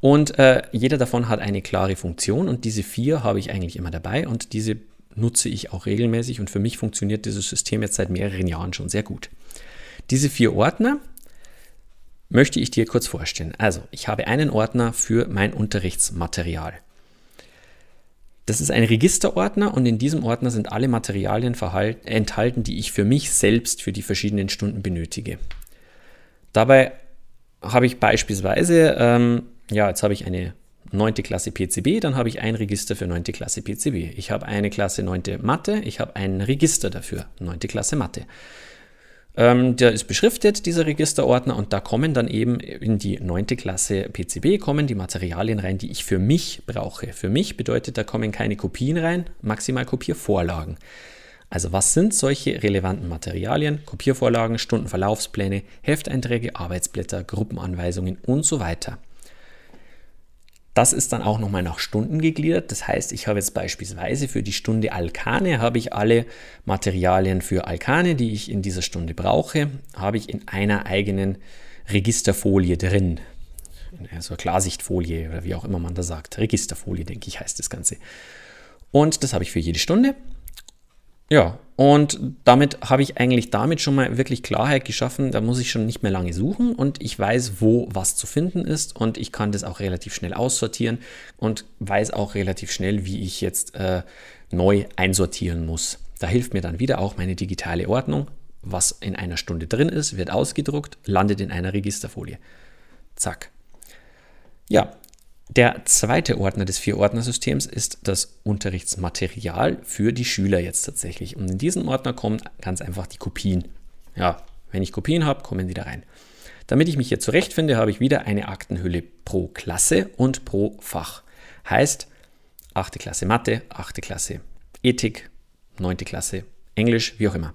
Und äh, jeder davon hat eine klare Funktion und diese vier habe ich eigentlich immer dabei und diese nutze ich auch regelmäßig und für mich funktioniert dieses System jetzt seit mehreren Jahren schon sehr gut. Diese vier Ordner möchte ich dir kurz vorstellen. Also, ich habe einen Ordner für mein Unterrichtsmaterial. Das ist ein Registerordner und in diesem Ordner sind alle Materialien enthalten, die ich für mich selbst für die verschiedenen Stunden benötige. Dabei habe ich beispielsweise, ähm, ja, jetzt habe ich eine 9. Klasse PCB, dann habe ich ein Register für 9. Klasse PCB. Ich habe eine Klasse 9. Mathe, ich habe ein Register dafür, 9. Klasse Mathe. Ähm, der ist beschriftet, dieser Registerordner, und da kommen dann eben in die 9. Klasse PCB kommen die Materialien rein, die ich für mich brauche. Für mich bedeutet, da kommen keine Kopien rein, maximal Kopiervorlagen. Also was sind solche relevanten Materialien? Kopiervorlagen, Stundenverlaufspläne, Hefteinträge, Arbeitsblätter, Gruppenanweisungen und so weiter. Das ist dann auch nochmal nach Stunden gegliedert. Das heißt, ich habe jetzt beispielsweise für die Stunde Alkane, habe ich alle Materialien für Alkane, die ich in dieser Stunde brauche, habe ich in einer eigenen Registerfolie drin. Also Klarsichtfolie oder wie auch immer man da sagt. Registerfolie, denke ich, heißt das Ganze. Und das habe ich für jede Stunde. Ja, und damit habe ich eigentlich damit schon mal wirklich Klarheit geschaffen. Da muss ich schon nicht mehr lange suchen und ich weiß, wo was zu finden ist und ich kann das auch relativ schnell aussortieren und weiß auch relativ schnell, wie ich jetzt äh, neu einsortieren muss. Da hilft mir dann wieder auch meine digitale Ordnung. Was in einer Stunde drin ist, wird ausgedruckt, landet in einer Registerfolie. Zack. Ja, der zweite Ordner des Vier-Ordner-Systems ist das Unterrichtsmaterial für die Schüler jetzt tatsächlich. Und in diesen Ordner kommen ganz einfach die Kopien. Ja, wenn ich Kopien habe, kommen die da rein. Damit ich mich hier zurechtfinde, habe ich wieder eine Aktenhülle pro Klasse und pro Fach. Heißt, 8. Klasse Mathe, 8. Klasse Ethik, 9. Klasse Englisch, wie auch immer.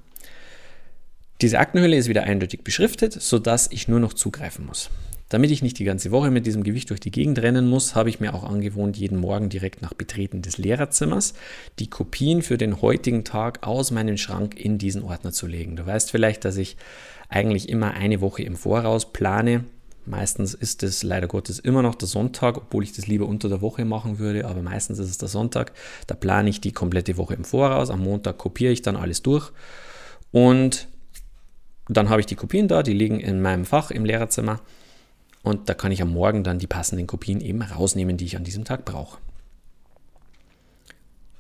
Diese Aktenhülle ist wieder eindeutig beschriftet, sodass ich nur noch zugreifen muss. Damit ich nicht die ganze Woche mit diesem Gewicht durch die Gegend rennen muss, habe ich mir auch angewohnt, jeden Morgen direkt nach Betreten des Lehrerzimmers die Kopien für den heutigen Tag aus meinem Schrank in diesen Ordner zu legen. Du weißt vielleicht, dass ich eigentlich immer eine Woche im Voraus plane. Meistens ist es leider Gottes immer noch der Sonntag, obwohl ich das lieber unter der Woche machen würde, aber meistens ist es der Sonntag. Da plane ich die komplette Woche im Voraus. Am Montag kopiere ich dann alles durch und dann habe ich die Kopien da, die liegen in meinem Fach im Lehrerzimmer und da kann ich am Morgen dann die passenden Kopien eben rausnehmen, die ich an diesem Tag brauche.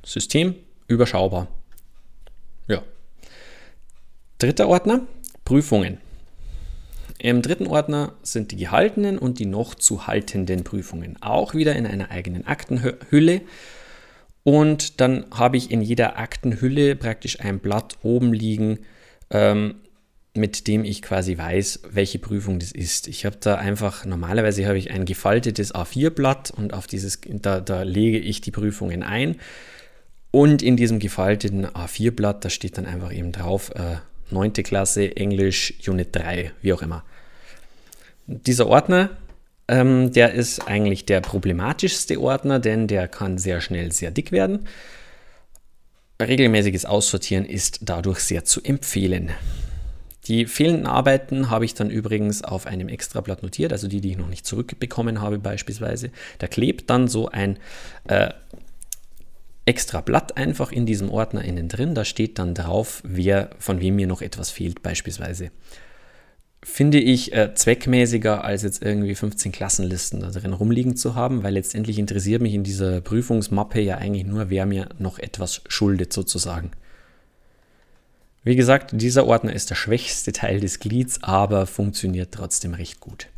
System überschaubar. Ja. Dritter Ordner, Prüfungen. Im dritten Ordner sind die gehaltenen und die noch zu haltenden Prüfungen. Auch wieder in einer eigenen Aktenhülle. Und dann habe ich in jeder Aktenhülle praktisch ein Blatt oben liegen, ähm, mit dem ich quasi weiß, welche Prüfung das ist. Ich habe da einfach, normalerweise habe ich ein gefaltetes A4-Blatt und auf dieses, da, da lege ich die Prüfungen ein. Und in diesem gefalteten A4-Blatt, da steht dann einfach eben drauf, äh, 9. Klasse, Englisch, Unit 3, wie auch immer. Dieser Ordner, ähm, der ist eigentlich der problematischste Ordner, denn der kann sehr schnell sehr dick werden. Regelmäßiges Aussortieren ist dadurch sehr zu empfehlen. Die fehlenden Arbeiten habe ich dann übrigens auf einem Extrablatt notiert, also die, die ich noch nicht zurückbekommen habe beispielsweise. Da klebt dann so ein äh, extra Blatt einfach in diesem Ordner innen drin. Da steht dann drauf, wer, von wem mir noch etwas fehlt beispielsweise. Finde ich äh, zweckmäßiger, als jetzt irgendwie 15 Klassenlisten da drin rumliegen zu haben, weil letztendlich interessiert mich in dieser Prüfungsmappe ja eigentlich nur, wer mir noch etwas schuldet sozusagen. Wie gesagt, dieser Ordner ist der schwächste Teil des Glieds, aber funktioniert trotzdem recht gut.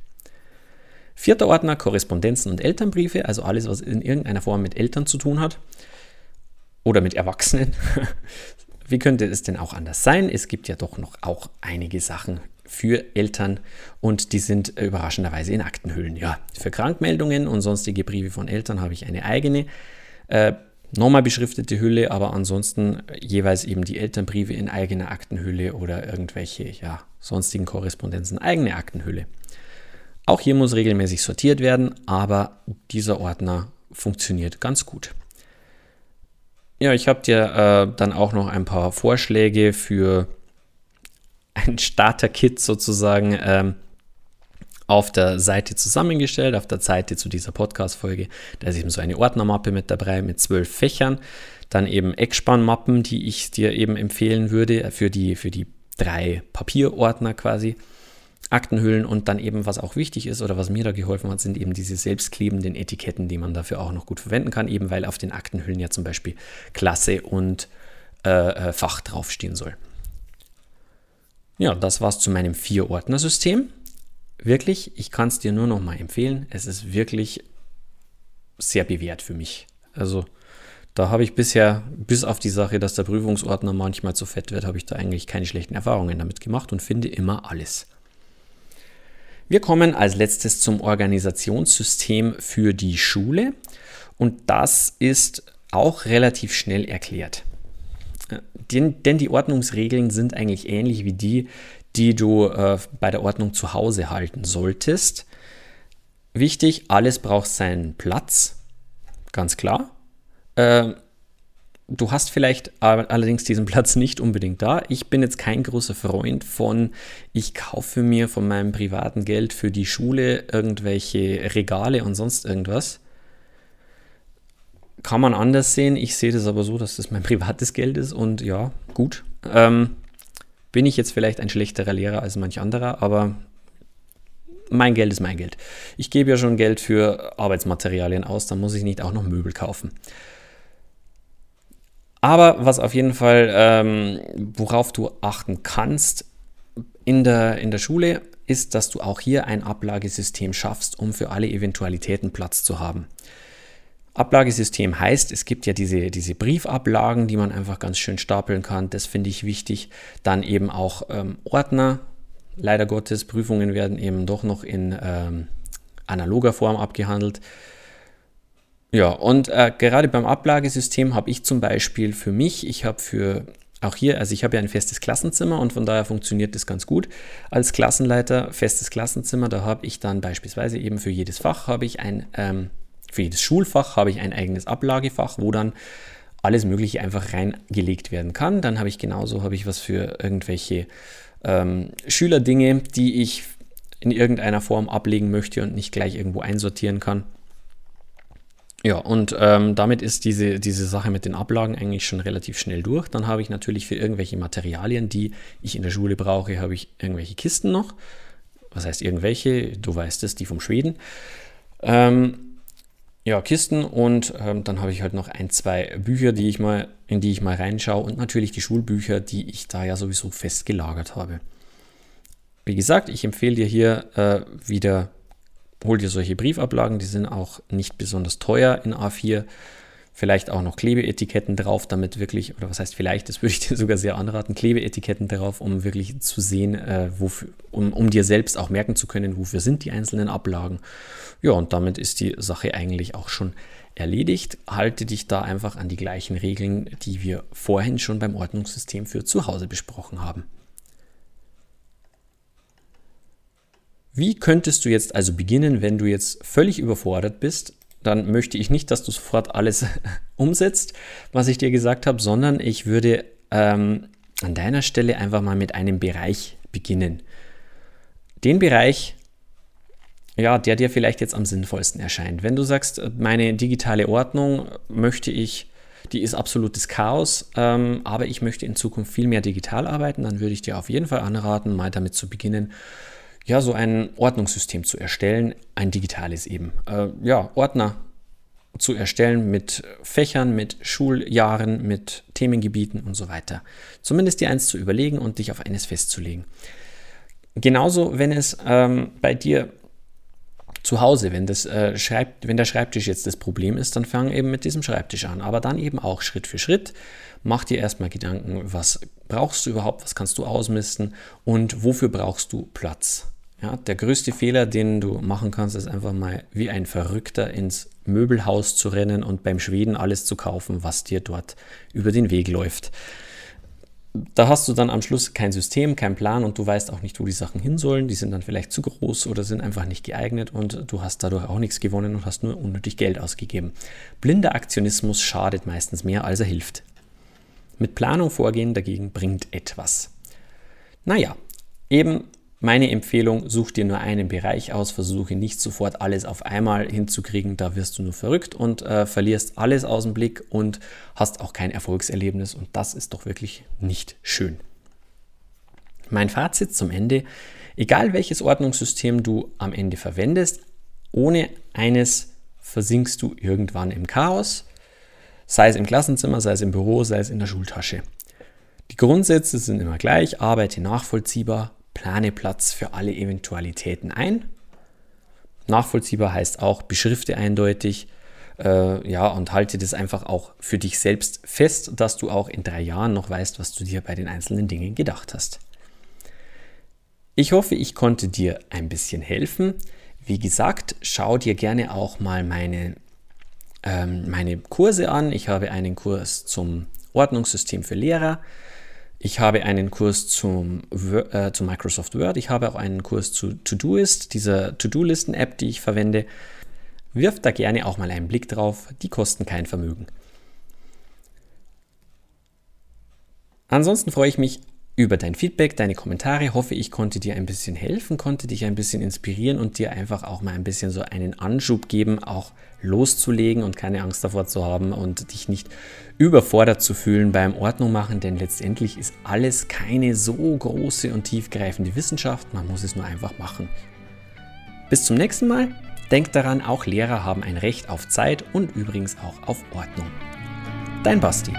Vierter Ordner, Korrespondenzen und Elternbriefe, also alles, was in irgendeiner Form mit Eltern zu tun hat oder mit Erwachsenen. Wie könnte es denn auch anders sein? Es gibt ja doch noch auch einige Sachen für Eltern und die sind überraschenderweise in Aktenhüllen. Ja, für Krankmeldungen und sonstige Briefe von Eltern habe ich eine eigene. Äh, nochmal beschriftete Hülle, aber ansonsten jeweils eben die Elternbriefe in eigener Aktenhülle oder irgendwelche ja, sonstigen Korrespondenzen eigene Aktenhülle. Auch hier muss regelmäßig sortiert werden, aber dieser Ordner funktioniert ganz gut. Ja, ich habe dir äh, dann auch noch ein paar Vorschläge für ein Starter-Kit sozusagen ähm, auf der Seite zusammengestellt, auf der Seite zu dieser Podcast-Folge. Da ist eben so eine Ordnermappe mit dabei mit zwölf Fächern. Dann eben Eckspannmappen, die ich dir eben empfehlen würde für die, für die drei Papierordner quasi. Aktenhüllen und dann eben, was auch wichtig ist oder was mir da geholfen hat, sind eben diese selbstklebenden Etiketten, die man dafür auch noch gut verwenden kann, eben weil auf den Aktenhüllen ja zum Beispiel Klasse und äh, äh Fach draufstehen soll. Ja, das war's zu meinem Vier-Ordner-System wirklich, ich kann es dir nur noch mal empfehlen. Es ist wirklich sehr bewährt für mich. Also Da habe ich bisher, bis auf die Sache, dass der Prüfungsordner manchmal zu fett wird, habe ich da eigentlich keine schlechten Erfahrungen damit gemacht und finde immer alles. Wir kommen als letztes zum Organisationssystem für die Schule und das ist auch relativ schnell erklärt. Denn, denn die Ordnungsregeln sind eigentlich ähnlich wie die, die du äh, bei der Ordnung zu Hause halten solltest. Wichtig, alles braucht seinen Platz, ganz klar. Äh, du hast vielleicht allerdings diesen Platz nicht unbedingt da. Ich bin jetzt kein großer Freund von, ich kaufe mir von meinem privaten Geld für die Schule irgendwelche Regale und sonst irgendwas. Kann man anders sehen. Ich sehe das aber so, dass das mein privates Geld ist und ja, gut. Ähm, bin ich jetzt vielleicht ein schlechterer Lehrer als manch anderer, aber mein Geld ist mein Geld. Ich gebe ja schon Geld für Arbeitsmaterialien aus, dann muss ich nicht auch noch Möbel kaufen. Aber was auf jeden Fall, ähm, worauf du achten kannst in der, in der Schule, ist, dass du auch hier ein Ablagesystem schaffst, um für alle Eventualitäten Platz zu haben. Ablagesystem heißt, es gibt ja diese, diese Briefablagen, die man einfach ganz schön stapeln kann. Das finde ich wichtig. Dann eben auch ähm, Ordner. Leider Gottes, Prüfungen werden eben doch noch in ähm, analoger Form abgehandelt. Ja, und äh, gerade beim Ablagesystem habe ich zum Beispiel für mich, ich habe für auch hier, also ich habe ja ein festes Klassenzimmer und von daher funktioniert das ganz gut. Als Klassenleiter, festes Klassenzimmer, da habe ich dann beispielsweise eben für jedes Fach habe ich ein ähm, für jedes Schulfach habe ich ein eigenes Ablagefach, wo dann alles Mögliche einfach reingelegt werden kann. Dann habe ich genauso habe ich was für irgendwelche ähm, Schülerdinge, die ich in irgendeiner Form ablegen möchte und nicht gleich irgendwo einsortieren kann. Ja, und ähm, damit ist diese, diese Sache mit den Ablagen eigentlich schon relativ schnell durch. Dann habe ich natürlich für irgendwelche Materialien, die ich in der Schule brauche, habe ich irgendwelche Kisten noch. Was heißt irgendwelche? Du weißt es, die vom Schweden. Ähm, ja, Kisten und ähm, dann habe ich halt noch ein, zwei Bücher, die ich mal, in die ich mal reinschaue und natürlich die Schulbücher, die ich da ja sowieso fest gelagert habe. Wie gesagt, ich empfehle dir hier äh, wieder, hol dir solche Briefablagen, die sind auch nicht besonders teuer in A4 vielleicht auch noch Klebeetiketten drauf, damit wirklich, oder was heißt vielleicht, das würde ich dir sogar sehr anraten, Klebeetiketten drauf, um wirklich zu sehen, äh, wofür, um, um dir selbst auch merken zu können, wofür sind die einzelnen Ablagen. Ja, und damit ist die Sache eigentlich auch schon erledigt. Halte dich da einfach an die gleichen Regeln, die wir vorhin schon beim Ordnungssystem für zu Hause besprochen haben. Wie könntest du jetzt also beginnen, wenn du jetzt völlig überfordert bist, dann möchte ich nicht, dass du sofort alles umsetzt, was ich dir gesagt habe, sondern ich würde ähm, an deiner Stelle einfach mal mit einem Bereich beginnen. Den Bereich, ja, der dir vielleicht jetzt am sinnvollsten erscheint. Wenn du sagst, meine digitale Ordnung möchte ich, die ist absolutes Chaos, ähm, aber ich möchte in Zukunft viel mehr digital arbeiten, dann würde ich dir auf jeden Fall anraten, mal damit zu beginnen, ja, so ein Ordnungssystem zu erstellen, ein digitales eben. Äh, ja, Ordner zu erstellen mit Fächern, mit Schuljahren, mit Themengebieten und so weiter. Zumindest dir eins zu überlegen und dich auf eines festzulegen. Genauso, wenn es ähm, bei dir zu Hause, wenn, das, äh, schreibt, wenn der Schreibtisch jetzt das Problem ist, dann fang eben mit diesem Schreibtisch an. Aber dann eben auch Schritt für Schritt. Mach dir erstmal Gedanken, was brauchst du überhaupt, was kannst du ausmisten und wofür brauchst du Platz. Ja, der größte Fehler, den du machen kannst, ist einfach mal wie ein Verrückter ins Möbelhaus zu rennen und beim Schweden alles zu kaufen, was dir dort über den Weg läuft. Da hast du dann am Schluss kein System, keinen Plan und du weißt auch nicht, wo die Sachen hin sollen. Die sind dann vielleicht zu groß oder sind einfach nicht geeignet und du hast dadurch auch nichts gewonnen und hast nur unnötig Geld ausgegeben. Blinder Aktionismus schadet meistens mehr, als er hilft. Mit Planung vorgehen dagegen bringt etwas. Naja, eben meine Empfehlung, such dir nur einen Bereich aus, versuche nicht sofort alles auf einmal hinzukriegen, da wirst du nur verrückt und äh, verlierst alles aus dem Blick und hast auch kein Erfolgserlebnis und das ist doch wirklich nicht schön. Mein Fazit zum Ende, egal welches Ordnungssystem du am Ende verwendest, ohne eines versinkst du irgendwann im Chaos, sei es im Klassenzimmer, sei es im Büro, sei es in der Schultasche. Die Grundsätze sind immer gleich, arbeite nachvollziehbar, plane Platz für alle Eventualitäten ein. Nachvollziehbar heißt auch, beschrifte eindeutig, Äh, ja, und halte das einfach auch für dich selbst fest, dass du auch in drei Jahren noch weißt, was du dir bei den einzelnen Dingen gedacht hast. Ich hoffe, ich konnte dir ein bisschen helfen. Wie gesagt, schau dir gerne auch mal meine, ähm, meine Kurse an. Ich habe einen Kurs zum Ordnungssystem für Lehrer. Ich habe einen Kurs zum, äh, zu Microsoft Word. Ich habe auch einen Kurs zu Todoist, dieser To-Do-Listen-App, die ich verwende. Wirf da gerne auch mal einen Blick drauf. Die kosten kein Vermögen. Ansonsten freue ich mich über dein Feedback, deine Kommentare. Hoffe, ich konnte dir ein bisschen helfen, konnte dich ein bisschen inspirieren und dir einfach auch mal ein bisschen so einen Anschub geben, auch loszulegen und keine Angst davor zu haben und dich nicht überfordert zu fühlen beim Ordnung machen, denn letztendlich ist alles keine so große und tiefgreifende Wissenschaft, man muss es nur einfach machen. Bis zum nächsten Mal. Denk daran, auch Lehrer haben ein Recht auf Zeit und übrigens auch auf Ordnung. Dein Basti.